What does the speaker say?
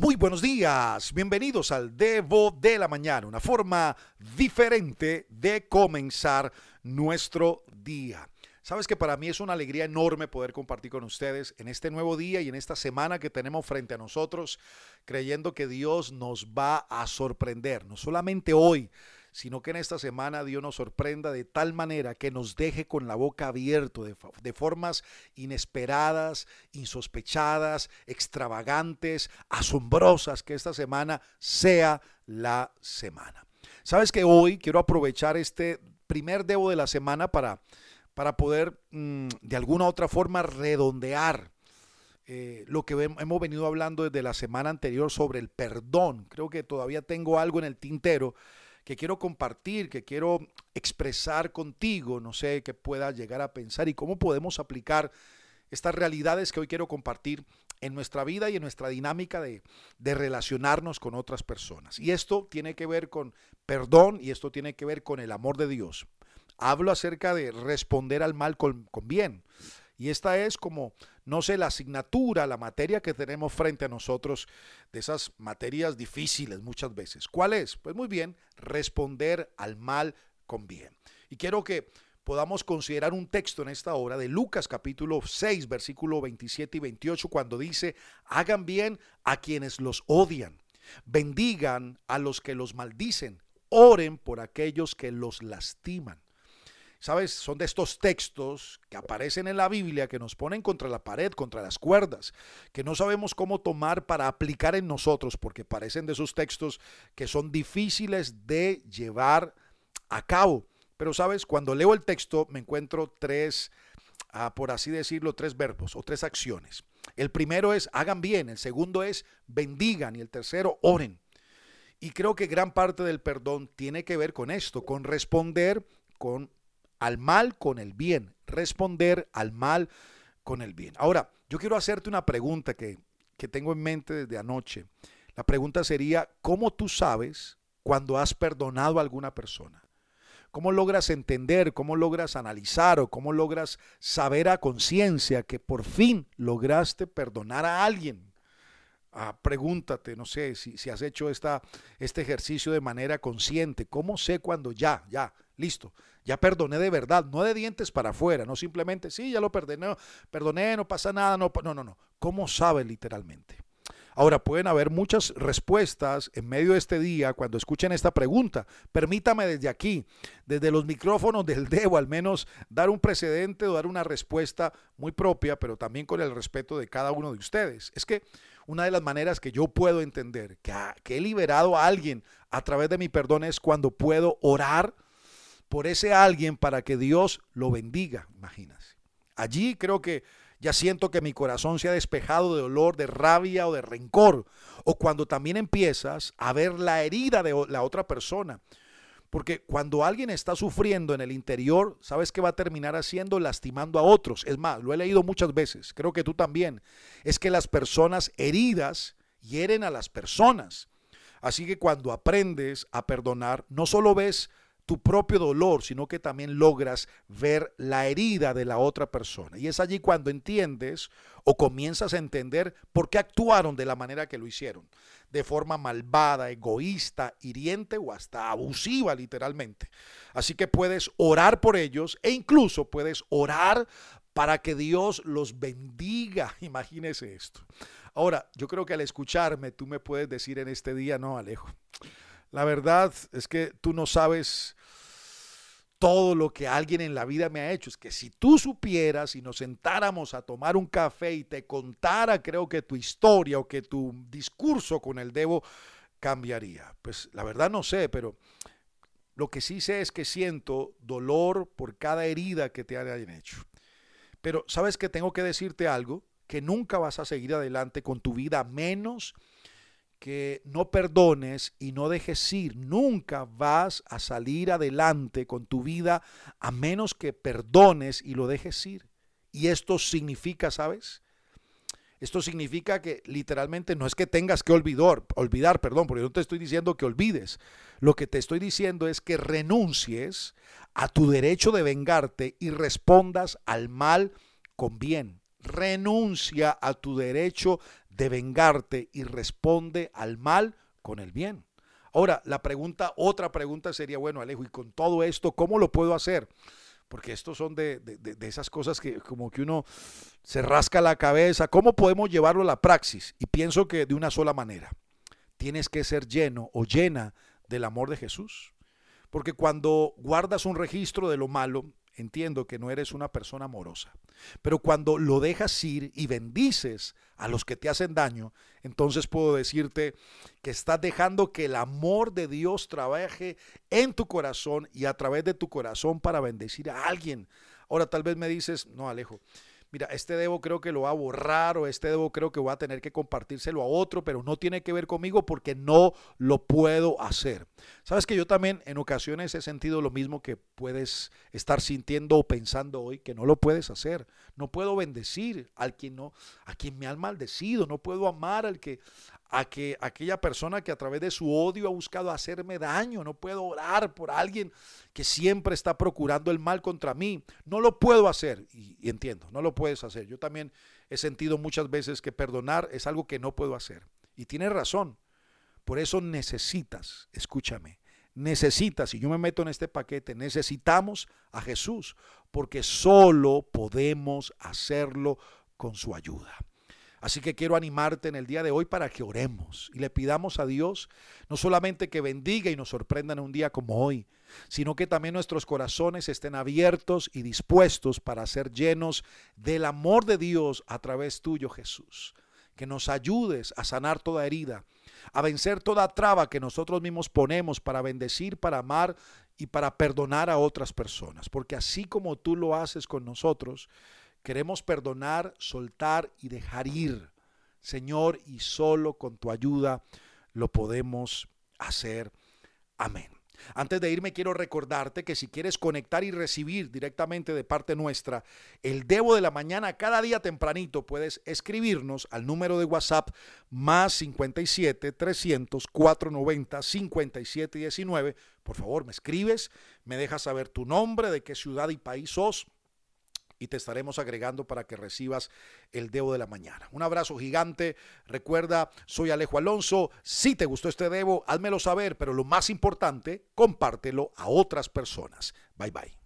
Muy buenos días, bienvenidos al Devo de la Mañana, una forma diferente de comenzar nuestro día. Sabes que para mí es una alegría enorme poder compartir con ustedes en este nuevo día y en esta semana que tenemos frente a nosotros, creyendo que Dios nos va a sorprender, no solamente hoy, sino que en esta semana Dios nos sorprenda de tal manera que nos deje con la boca abierta de, formas inesperadas, insospechadas, extravagantes, asombrosas, que esta semana sea la semana. Sabes que hoy quiero aprovechar este primer debo de la semana para, para poder mmm, de alguna u otra forma redondear eh, lo que hemos venido hablando desde la semana anterior sobre el perdón. Creo que todavía tengo algo en el tintero que quiero compartir, que quiero expresar contigo, no sé, qué pueda llegar a pensar y cómo podemos aplicar estas realidades que hoy quiero compartir en nuestra vida y en nuestra dinámica de, de, relacionarnos con otras personas. Y esto tiene que ver con perdón y esto tiene que ver con el amor de Dios. Hablo acerca de responder al mal con, con bien. Y esta es como, no sé, la asignatura, la materia que tenemos frente a nosotros, de esas materias difíciles muchas veces. ¿Cuál es? Pues muy bien, responder al mal con bien. Y quiero que podamos considerar un texto en esta hora de Lucas capítulo 6, versículo 27 y 28, cuando dice, hagan bien a quienes los odian, bendigan a los que los maldicen, oren por aquellos que los lastiman. ¿Sabes? Son de estos textos que aparecen en la Biblia que nos ponen contra la pared, contra las cuerdas, que no sabemos cómo tomar para aplicar en nosotros, porque parecen de esos textos que son difíciles de llevar a cabo. Pero, ¿sabes? Cuando leo el texto me encuentro tres, ah, por así decirlo, tres verbos o tres acciones. El primero es hagan bien, el segundo es bendigan y el tercero oren. Y creo que gran parte del perdón tiene que ver con esto, con responder con al mal con el bien, responder al mal con el bien. Ahora, yo quiero hacerte una pregunta que, que tengo en mente desde anoche. La pregunta sería, ¿cómo tú sabes cuando has perdonado a alguna persona? ¿Cómo logras entender, cómo logras analizar o cómo logras saber a conciencia que por fin lograste perdonar a alguien? Ah, pregúntate, no sé si, si has hecho esta, este ejercicio de manera consciente. ¿Cómo sé cuando ya, ya, listo, ya perdoné de verdad, no de dientes para afuera, no simplemente, sí, ya lo perdoné, perdoné, no pasa nada, no, no, no, no. ¿Cómo sabe literalmente? Ahora, pueden haber muchas respuestas en medio de este día cuando escuchen esta pregunta. Permítame desde aquí, desde los micrófonos del Debo, al menos dar un precedente o dar una respuesta muy propia, pero también con el respeto de cada uno de ustedes. Es que una de las maneras que yo puedo entender que he liberado a alguien a través de mi perdón es cuando puedo orar por ese alguien para que Dios lo bendiga, imagínate. Allí creo que ya siento que mi corazón se ha despejado de dolor, de rabia o de rencor. O cuando también empiezas a ver la herida de la otra persona. Porque cuando alguien está sufriendo en el interior, ¿sabes qué va a terminar haciendo? Lastimando a otros. Es más, lo he leído muchas veces, creo que tú también. Es que las personas heridas hieren a las personas. Así que cuando aprendes a perdonar, no solo ves tu propio dolor, sino que también logras ver la herida de la otra persona. Y es allí cuando entiendes o comienzas a entender por qué actuaron de la manera que lo hicieron, de forma malvada, egoísta, hiriente o hasta abusiva literalmente. Así que puedes orar por ellos e incluso puedes orar para que Dios los bendiga. Imagínese esto. Ahora, yo creo que al escucharme tú me puedes decir en este día, no, Alejo. La verdad es que tú no sabes todo lo que alguien en la vida me ha hecho. Es que si tú supieras y nos sentáramos a tomar un café y te contara, creo que tu historia o que tu discurso con el Debo cambiaría. Pues la verdad no sé, pero lo que sí sé es que siento dolor por cada herida que te hayan hecho. Pero sabes que tengo que decirte algo, que nunca vas a seguir adelante con tu vida menos que no perdones y no dejes ir. Nunca vas a salir adelante con tu vida a menos que perdones y lo dejes ir. Y esto significa, ¿sabes? Esto significa que literalmente no es que tengas que olvidar, olvidar, perdón, porque no te estoy diciendo que olvides. Lo que te estoy diciendo es que renuncies a tu derecho de vengarte y respondas al mal con bien. Renuncia a tu derecho de vengarte y responde al mal con el bien. Ahora, la pregunta, otra pregunta sería, bueno, Alejo, y con todo esto, ¿cómo lo puedo hacer? Porque estos son de, de, esas cosas que como que uno se rasca la cabeza. ¿Cómo podemos llevarlo a la praxis? Y pienso que de una sola manera. Tienes que ser lleno o llena del amor de Jesús. Porque cuando guardas un registro de lo malo, entiendo que no eres una persona amorosa. Pero cuando lo dejas ir y bendices a los que te hacen daño, entonces puedo decirte que estás dejando que el amor de Dios trabaje en tu corazón y a través de tu corazón para bendecir a alguien. Ahora tal vez me dices, no Alejo, mira, este debo creo que lo va a borrar o este debo creo que voy a tener que compartírselo a otro, pero no tiene que ver conmigo porque no lo puedo hacer. Sabes que yo también en ocasiones he sentido lo mismo que puedes estar sintiendo o pensando hoy que no lo puedes hacer. No puedo bendecir al quien no, a quien me ha maldecido, no puedo amar al que a que aquella persona que a través de su odio ha buscado hacerme daño, no puedo orar por alguien que siempre está procurando el mal contra mí. No lo puedo hacer y, entiendo, no lo puedes hacer. Yo también he sentido muchas veces que perdonar es algo que no puedo hacer. Y tienes razón. Por eso necesitas, escúchame, necesitas, y yo me meto en este paquete, necesitamos a Jesús, porque solo podemos hacerlo con su ayuda. Así que quiero animarte en el día de hoy para que oremos y le pidamos a Dios no solamente que bendiga y nos sorprenda en un día como hoy, sino que también nuestros corazones estén abiertos y dispuestos para ser llenos del amor de Dios a través tuyo, Jesús. Que nos ayudes a sanar toda herida, a vencer toda traba que nosotros mismos ponemos para bendecir, para amar y para perdonar a otras personas. Porque así como tú lo haces con nosotros, Queremos perdonar, soltar y dejar ir. Señor, y solo con tu ayuda lo podemos hacer. Amén. Antes de irme quiero recordarte que si quieres conectar y recibir directamente de parte nuestra el Debo de la Mañana cada día tempranito, puedes escribirnos al número de WhatsApp más 57 300 490 57 19. Por favor, me escribes, me dejas saber tu nombre, de qué ciudad y país sos y te estaremos agregando para que recibas el Debo de la mañana. Un abrazo gigante. Recuerda, soy Alejo Alonso. Si te gustó este Debo, házmelo saber, pero lo más importante, compártelo a otras personas. Bye bye.